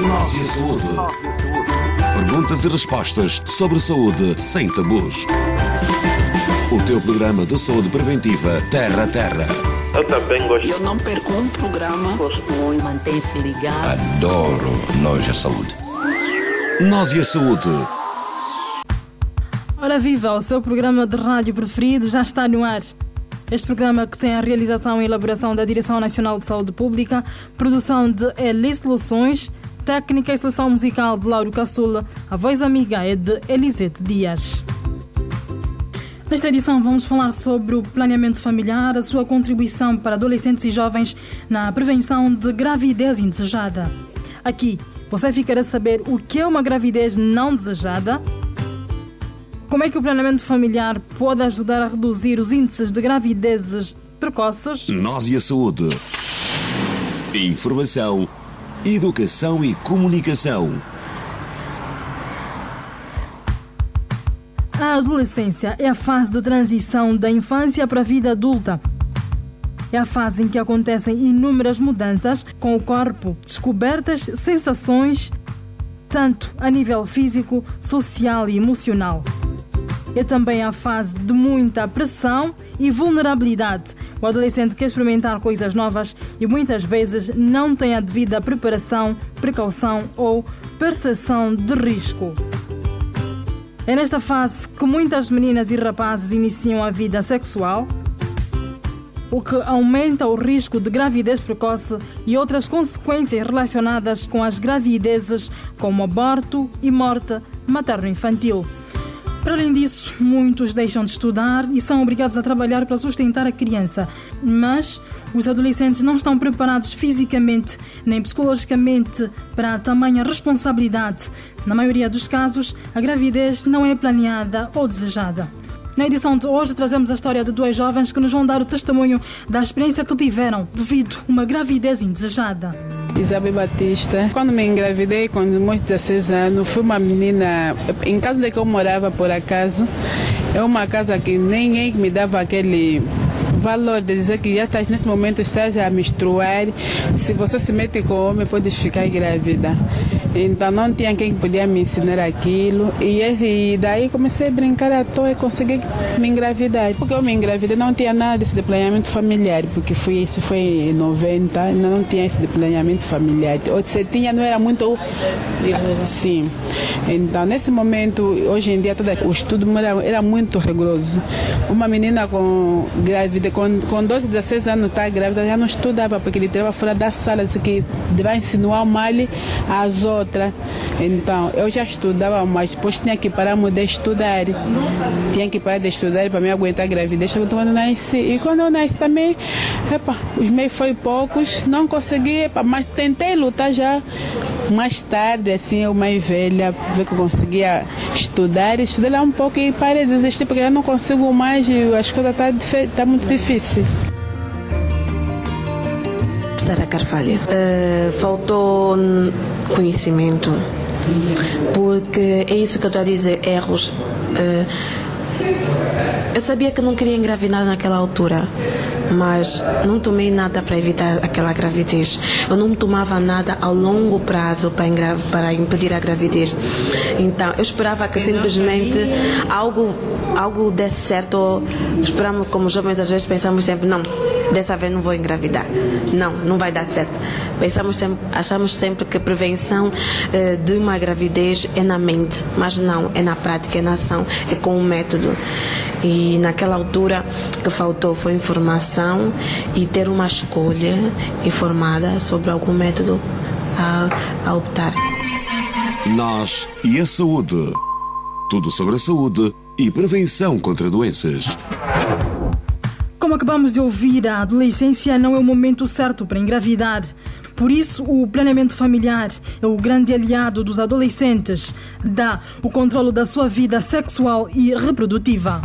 Nós e a saúde. Perguntas e respostas sobre saúde sem tabus. O teu programa de saúde preventiva Terra a Terra. Eu também gosto. Eu não perco um programa. Gosto muito. Mantém-se ligado. Adoro Nós e a saúde. Nós e a saúde. Ora viva, o seu programa de rádio preferido já está no ar. Este programa que tem a realização e elaboração da Direção Nacional de Saúde Pública, produção de Elis Soluções, técnica e seleção musical de Lauro Caçula, a voz amiga é de Elisete Dias. Nesta edição vamos falar sobre o planeamento familiar, a sua contribuição para adolescentes e jovens na prevenção de gravidez indesejada. Aqui, você ficará a saber o que é uma gravidez não desejada, como é que o planeamento familiar pode ajudar a reduzir os índices de gravidezes precoces? Nós e a saúde. Informação, educação e comunicação. A adolescência é a fase de transição da infância para a vida adulta. É a fase em que acontecem inúmeras mudanças com o corpo, descobertas, sensações, tanto a nível físico, social e emocional. É também a fase de muita pressão e vulnerabilidade. O adolescente quer experimentar coisas novas e muitas vezes não tem a devida preparação, precaução ou percepção de risco. É nesta fase que muitas meninas e rapazes iniciam a vida sexual, o que aumenta o risco de gravidez precoce e outras consequências relacionadas com as gravidezes, como aborto e morte materno-infantil. Para além disso, muitos deixam de estudar e são obrigados a trabalhar para sustentar a criança. Mas os adolescentes não estão preparados fisicamente nem psicologicamente para tamanha responsabilidade. Na maioria dos casos, a gravidez não é planeada ou desejada. Na edição de hoje trazemos a história de dois jovens que nos vão dar o testemunho da experiência que tiveram devido a uma gravidez indesejada. Isabel Batista. Quando me engravidei, com meus 16 anos, fui uma menina. Em casa onde eu morava, por acaso, é uma casa que ninguém me dava aquele valor de dizer que já estás nesse momento estás a menstruar. Se você se mete com homem, pode ficar grávida. Então não tinha quem podia me ensinar aquilo. E, e daí comecei a brincar à toa e consegui me engravidar. Porque eu me engravidei, não tinha nada desse de planeamento familiar, porque isso foi em 90, ainda não tinha isso de planeamento familiar. Ou se tinha, não era muito. Sim. Então nesse momento, hoje em dia, todo o estudo era, era muito rigoroso. Uma menina com grávida, com, com 12, 16 anos, está grávida, já não estudava, porque ele estava fora da sala, disse que vai insinuar mal às outras. Então, eu já estudava, mas depois tinha que parar de estudar. Tinha que parar de estudar para me aguentar a gravidez quando nasci. E quando eu nasci também, epa, os meus foi poucos, não consegui, epa, mas tentei lutar já. Mais tarde, assim, eu mais velha, ver que eu conseguia estudar, estudei lá um pouco e parei de desistir, porque eu não consigo mais, as coisas estão tá, tá muito difícil. Sara Carvalho, uh, faltou conhecimento, porque é isso que eu estou a dizer, erros. Uh, eu sabia que não queria engravidar naquela altura, mas não tomei nada para evitar aquela gravidez. Eu não tomava nada a longo prazo para, para impedir a gravidez. Então, eu esperava que simplesmente algo, algo desse certo. Esperamos, como jovens, às vezes pensamos sempre: não, dessa vez não vou engravidar. Não, não vai dar certo. Pensamos sempre, achamos sempre que a prevenção eh, de uma gravidez é na mente, mas não, é na prática, é na ação, é com o método. E naquela altura que faltou foi informação e ter uma escolha informada sobre algum método a, a optar. Nós e a saúde. Tudo sobre a saúde e prevenção contra doenças. Como acabamos de ouvir, a adolescência não é o momento certo para engravidar. Por isso, o planeamento familiar é o grande aliado dos adolescentes. Dá o controle da sua vida sexual e reprodutiva.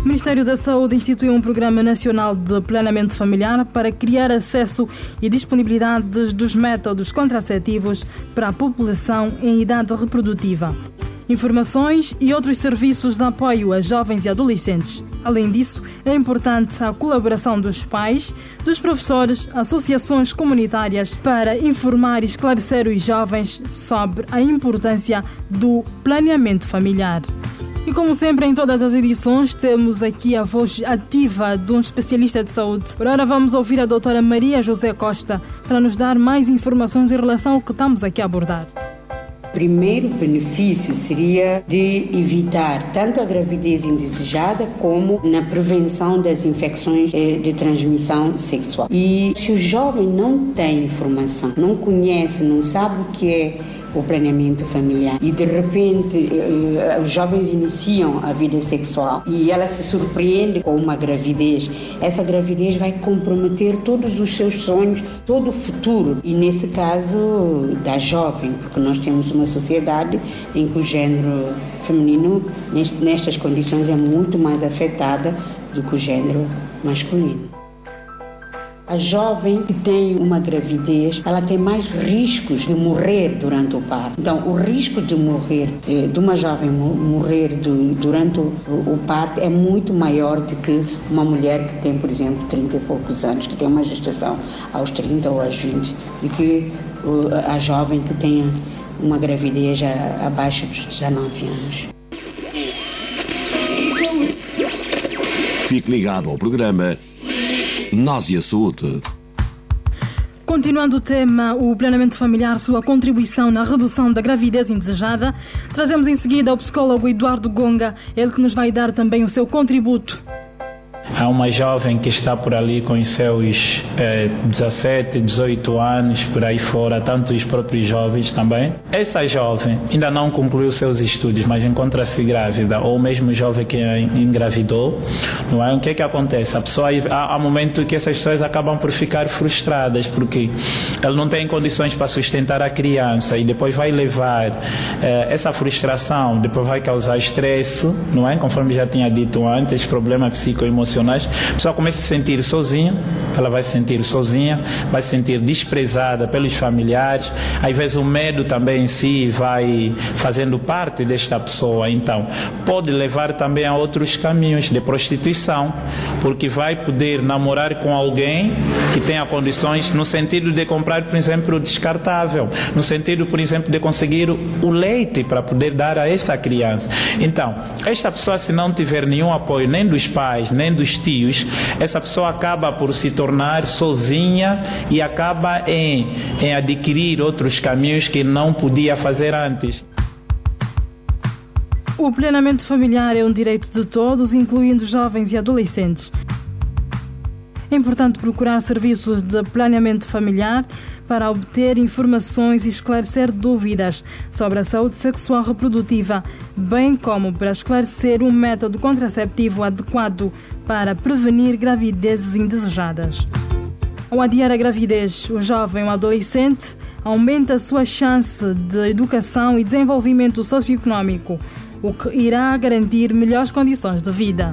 O Ministério da Saúde instituiu um Programa Nacional de Planeamento Familiar para criar acesso e disponibilidade dos métodos contraceptivos para a população em idade reprodutiva. Informações e outros serviços de apoio a jovens e adolescentes. Além disso, é importante a colaboração dos pais, dos professores, associações comunitárias para informar e esclarecer os jovens sobre a importância do planeamento familiar. E como sempre em todas as edições, temos aqui a voz ativa de um especialista de saúde. Por agora vamos ouvir a doutora Maria José Costa para nos dar mais informações em relação ao que estamos aqui a abordar. O primeiro benefício seria de evitar tanto a gravidez indesejada como na prevenção das infecções eh, de transmissão sexual. E se o jovem não tem informação, não conhece, não sabe o que é o planeamento familiar. E de repente eh, os jovens iniciam a vida sexual e ela se surpreende com uma gravidez. Essa gravidez vai comprometer todos os seus sonhos, todo o futuro. E nesse caso da jovem, porque nós temos uma sociedade em que o género feminino nestas condições é muito mais afetada do que o género masculino. A jovem que tem uma gravidez, ela tem mais riscos de morrer durante o parto. Então, o risco de morrer, eh, de uma jovem morrer durante o parto é muito maior do que uma mulher que tem, por exemplo, 30 e poucos anos, que tem uma gestação aos 30 ou aos 20, e que a jovem que tenha uma gravidez abaixo de 19 anos. Fique ligado ao programa nós e a Saúde. Continuando o tema, o planeamento familiar, sua contribuição na redução da gravidez indesejada, trazemos em seguida o psicólogo Eduardo Gonga, ele que nos vai dar também o seu contributo. Há uma jovem que está por ali com os seus eh, 17, 18 anos, por aí fora, tanto os próprios jovens também. Essa jovem ainda não concluiu seus estudos, mas encontra-se grávida, ou mesmo jovem que engravidou, não é? O que é que acontece? A pessoa, há, há momento que essas pessoas acabam por ficar frustradas, porque ela não tem condições para sustentar a criança e depois vai levar eh, essa frustração, depois vai causar estresse, não é? Conforme já tinha dito antes, problemas psicoemocionais. Emocionais, a pessoa começa a se sentir sozinha, ela vai se sentir sozinha, vai se sentir desprezada pelos familiares, às vezes o medo também em si vai fazendo parte desta pessoa, então pode levar também a outros caminhos de prostituição, porque vai poder namorar com alguém que tenha condições no sentido de comprar, por exemplo, descartável, no sentido, por exemplo, de conseguir o leite para poder dar a esta criança. Então, esta pessoa se não tiver nenhum apoio nem dos pais, nem dos tios, essa pessoa acaba por se tornar sozinha e acaba em, em adquirir outros caminhos que não podia fazer antes. O plenamento familiar é um direito de todos, incluindo jovens e adolescentes. É importante procurar serviços de planeamento familiar para obter informações e esclarecer dúvidas sobre a saúde sexual reprodutiva, bem como para esclarecer um método contraceptivo adequado para prevenir gravidezes indesejadas. Ao adiar a gravidez, o jovem ou adolescente aumenta a sua chance de educação e desenvolvimento socioeconômico, o que irá garantir melhores condições de vida.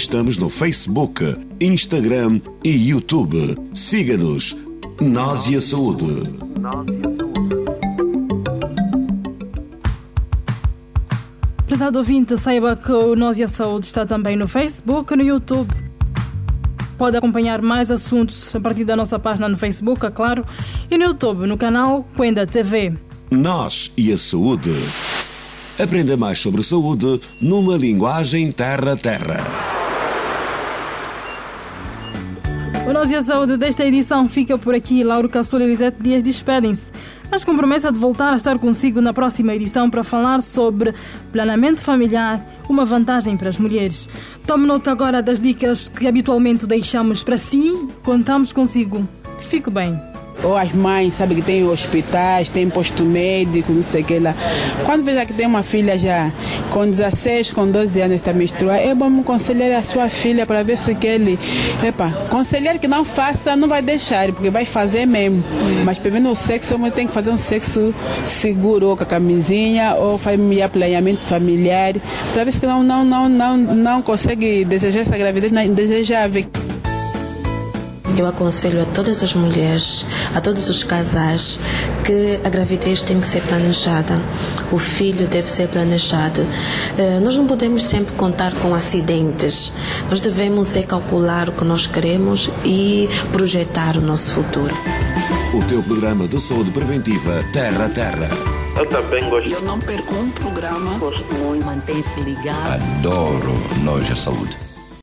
Estamos no Facebook, Instagram e YouTube. Siga-nos nós e a Saúde. Prezado ouvinte, saiba que o Nós e a Saúde está também no Facebook e no YouTube. Pode acompanhar mais assuntos a partir da nossa página no Facebook, é claro, e no YouTube, no canal Quenda TV. Nós e a Saúde. Aprenda mais sobre saúde numa linguagem terra-terra. O Nós e a Saúde desta edição fica por aqui. Lauro Caçula e Elisete Dias despedem-se. Mas com promessa de voltar a estar consigo na próxima edição para falar sobre planeamento familiar, uma vantagem para as mulheres. Tome nota agora das dicas que habitualmente deixamos para si. Contamos consigo. Fique bem ou as mães, sabe, que tem hospitais, tem posto médico, não sei o que lá. Quando veja que tem uma filha já com 16, com 12 anos está menstruar, é bom aconselhar a sua filha para ver se que ele, epa, conselhar que não faça, não vai deixar, porque vai fazer mesmo. Mas pelo o sexo, a tem que fazer um sexo seguro, ou com a camisinha, ou família, planeamento familiar, para ver se não, não, não, não, não consegue desejar essa gravidez indesejável. Eu aconselho a todas as mulheres, a todos os casais, que a gravidez tem que ser planejada, o filho deve ser planejado. Eh, nós não podemos sempre contar com acidentes, nós devemos é calcular o que nós queremos e projetar o nosso futuro. O teu programa de saúde preventiva Terra a Terra. Eu também gosto. Eu não perco um programa. Gosto muito. Mantém-se ligado. Adoro Nós a Saúde.